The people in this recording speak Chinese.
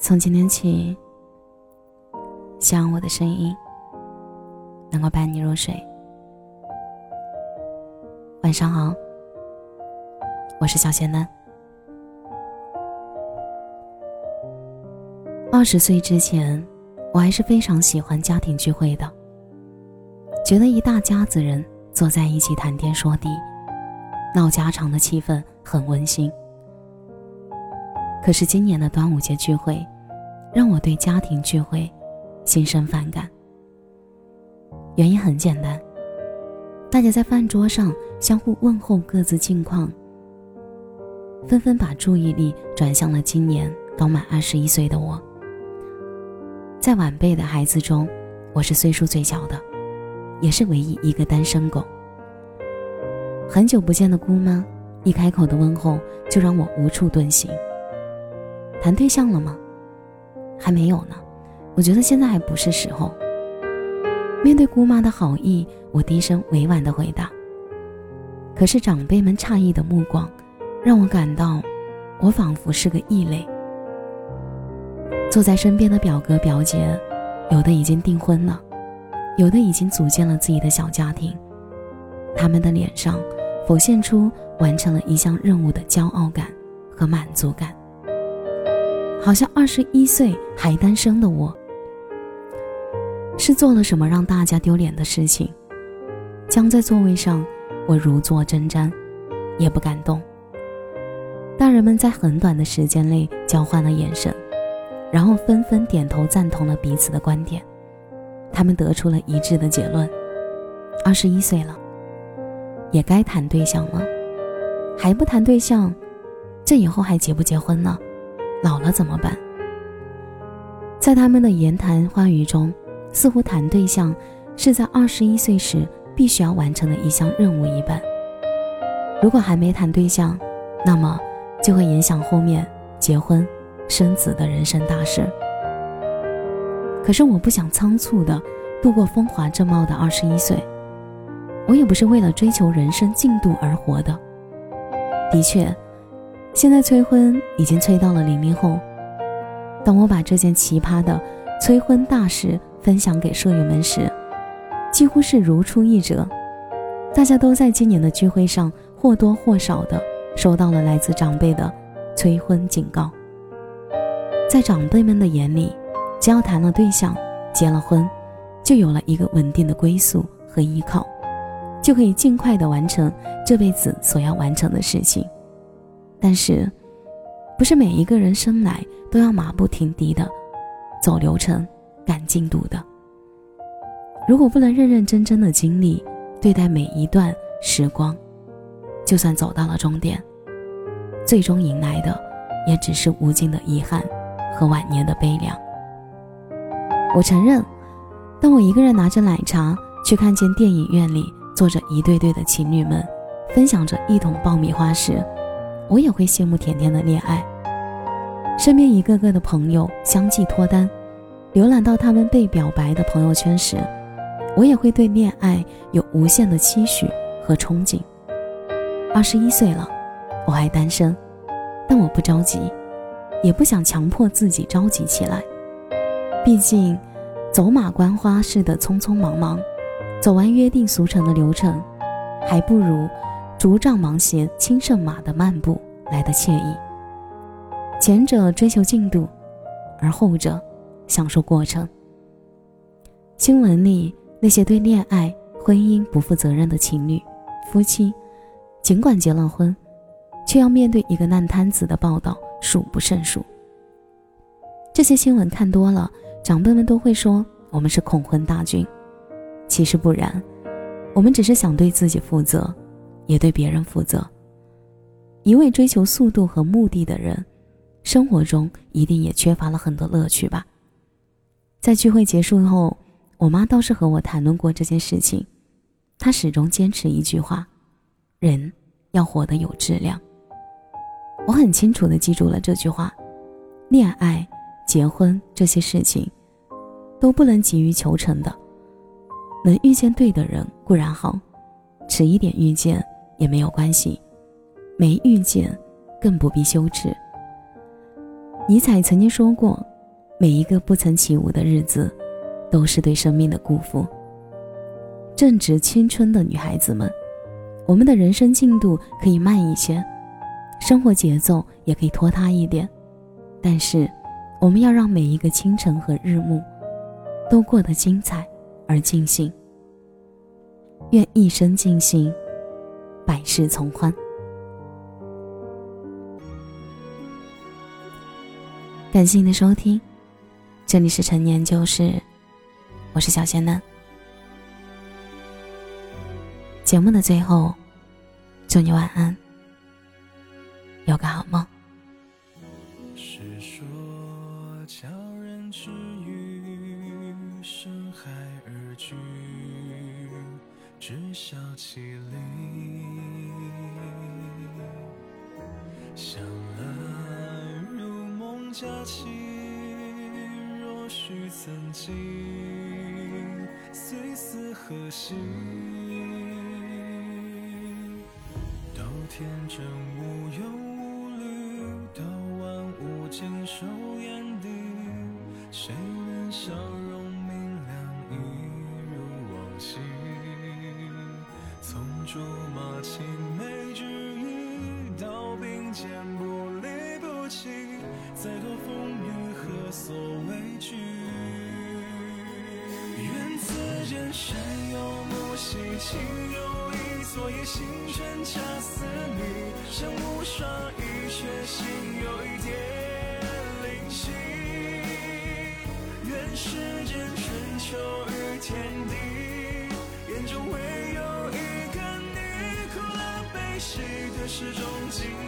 从今天起，希望我的声音能够伴你入睡。晚上好，我是小仙丹。二十岁之前，我还是非常喜欢家庭聚会的，觉得一大家子人坐在一起谈天说地、闹家常的气氛很温馨。可是今年的端午节聚会，让我对家庭聚会心生反感。原因很简单，大家在饭桌上相互问候各自近况，纷纷把注意力转向了今年刚满二十一岁的我。在晚辈的孩子中，我是岁数最小的，也是唯一一个单身狗。很久不见的姑妈，一开口的问候就让我无处遁形。谈对象了吗？还没有呢，我觉得现在还不是时候。面对姑妈的好意，我低声委婉的回答。可是长辈们诧异的目光，让我感到，我仿佛是个异类。坐在身边的表哥表姐，有的已经订婚了，有的已经组建了自己的小家庭，他们的脸上浮现出完成了一项任务的骄傲感和满足感。好像二十一岁还单身的我，是做了什么让大家丢脸的事情？僵在座位上，我如坐针毡，也不敢动。大人们在很短的时间内交换了眼神，然后纷纷点头赞同了彼此的观点。他们得出了一致的结论：二十一岁了，也该谈对象了。还不谈对象，这以后还结不结婚呢？老了怎么办？在他们的言谈话语中，似乎谈对象是在二十一岁时必须要完成的一项任务一般。如果还没谈对象，那么就会影响后面结婚、生子的人生大事。可是我不想仓促的度过风华正茂的二十一岁，我也不是为了追求人生进度而活的。的确。现在催婚已经催到了零零后。当我把这件奇葩的催婚大事分享给舍友们时，几乎是如出一辙。大家都在今年的聚会上或多或少的收到了来自长辈的催婚警告。在长辈们的眼里，只要谈了对象、结了婚，就有了一个稳定的归宿和依靠，就可以尽快的完成这辈子所要完成的事情。但是，不是每一个人生来都要马不停蹄的走流程、赶进度的。如果不能认认真真的经历对待每一段时光，就算走到了终点，最终迎来的也只是无尽的遗憾和晚年的悲凉。我承认，当我一个人拿着奶茶去看见电影院里坐着一对对的情侣们，分享着一桶爆米花时，我也会羡慕甜甜的恋爱，身边一个个的朋友相继脱单，浏览到他们被表白的朋友圈时，我也会对恋爱有无限的期许和憧憬。二十一岁了，我还单身，但我不着急，也不想强迫自己着急起来。毕竟，走马观花似的匆匆忙忙，走完约定俗成的流程，还不如。竹杖芒鞋轻胜马的漫步来的惬意。前者追求进度，而后者享受过程。新闻里那些对恋爱、婚姻不负责任的情侣、夫妻，尽管结了婚，却要面对一个烂摊子的报道数不胜数。这些新闻看多了，长辈们都会说我们是恐婚大军。其实不然，我们只是想对自己负责。也对别人负责。一味追求速度和目的的人，生活中一定也缺乏了很多乐趣吧。在聚会结束后，我妈倒是和我谈论过这件事情。她始终坚持一句话：人要活得有质量。我很清楚的记住了这句话。恋爱、结婚这些事情，都不能急于求成的。能遇见对的人固然好，迟一点遇见。也没有关系，没遇见，更不必羞耻。尼采曾经说过：“每一个不曾起舞的日子，都是对生命的辜负。”正值青春的女孩子们，我们的人生进度可以慢一些，生活节奏也可以拖沓一点，但是，我们要让每一个清晨和日暮，都过得精彩而尽兴。愿一生尽兴，百事从欢。感谢你的收听，这里是陈年旧事，我是小仙嫩。节目的最后，祝你晚安，有个好梦。是说叫人止于深海而居，知晓其理。想来如梦佳期，若许曾经，虽思何夕？都天真无忧无虑，到万物尽收眼底，谁能笑竹马青梅之意，到并肩不离不弃，再多风雨何所畏惧？愿此间山有木兮情有意，昨夜星辰恰似你，山无双翼，却心有一点灵犀。愿世间春秋与天地，有一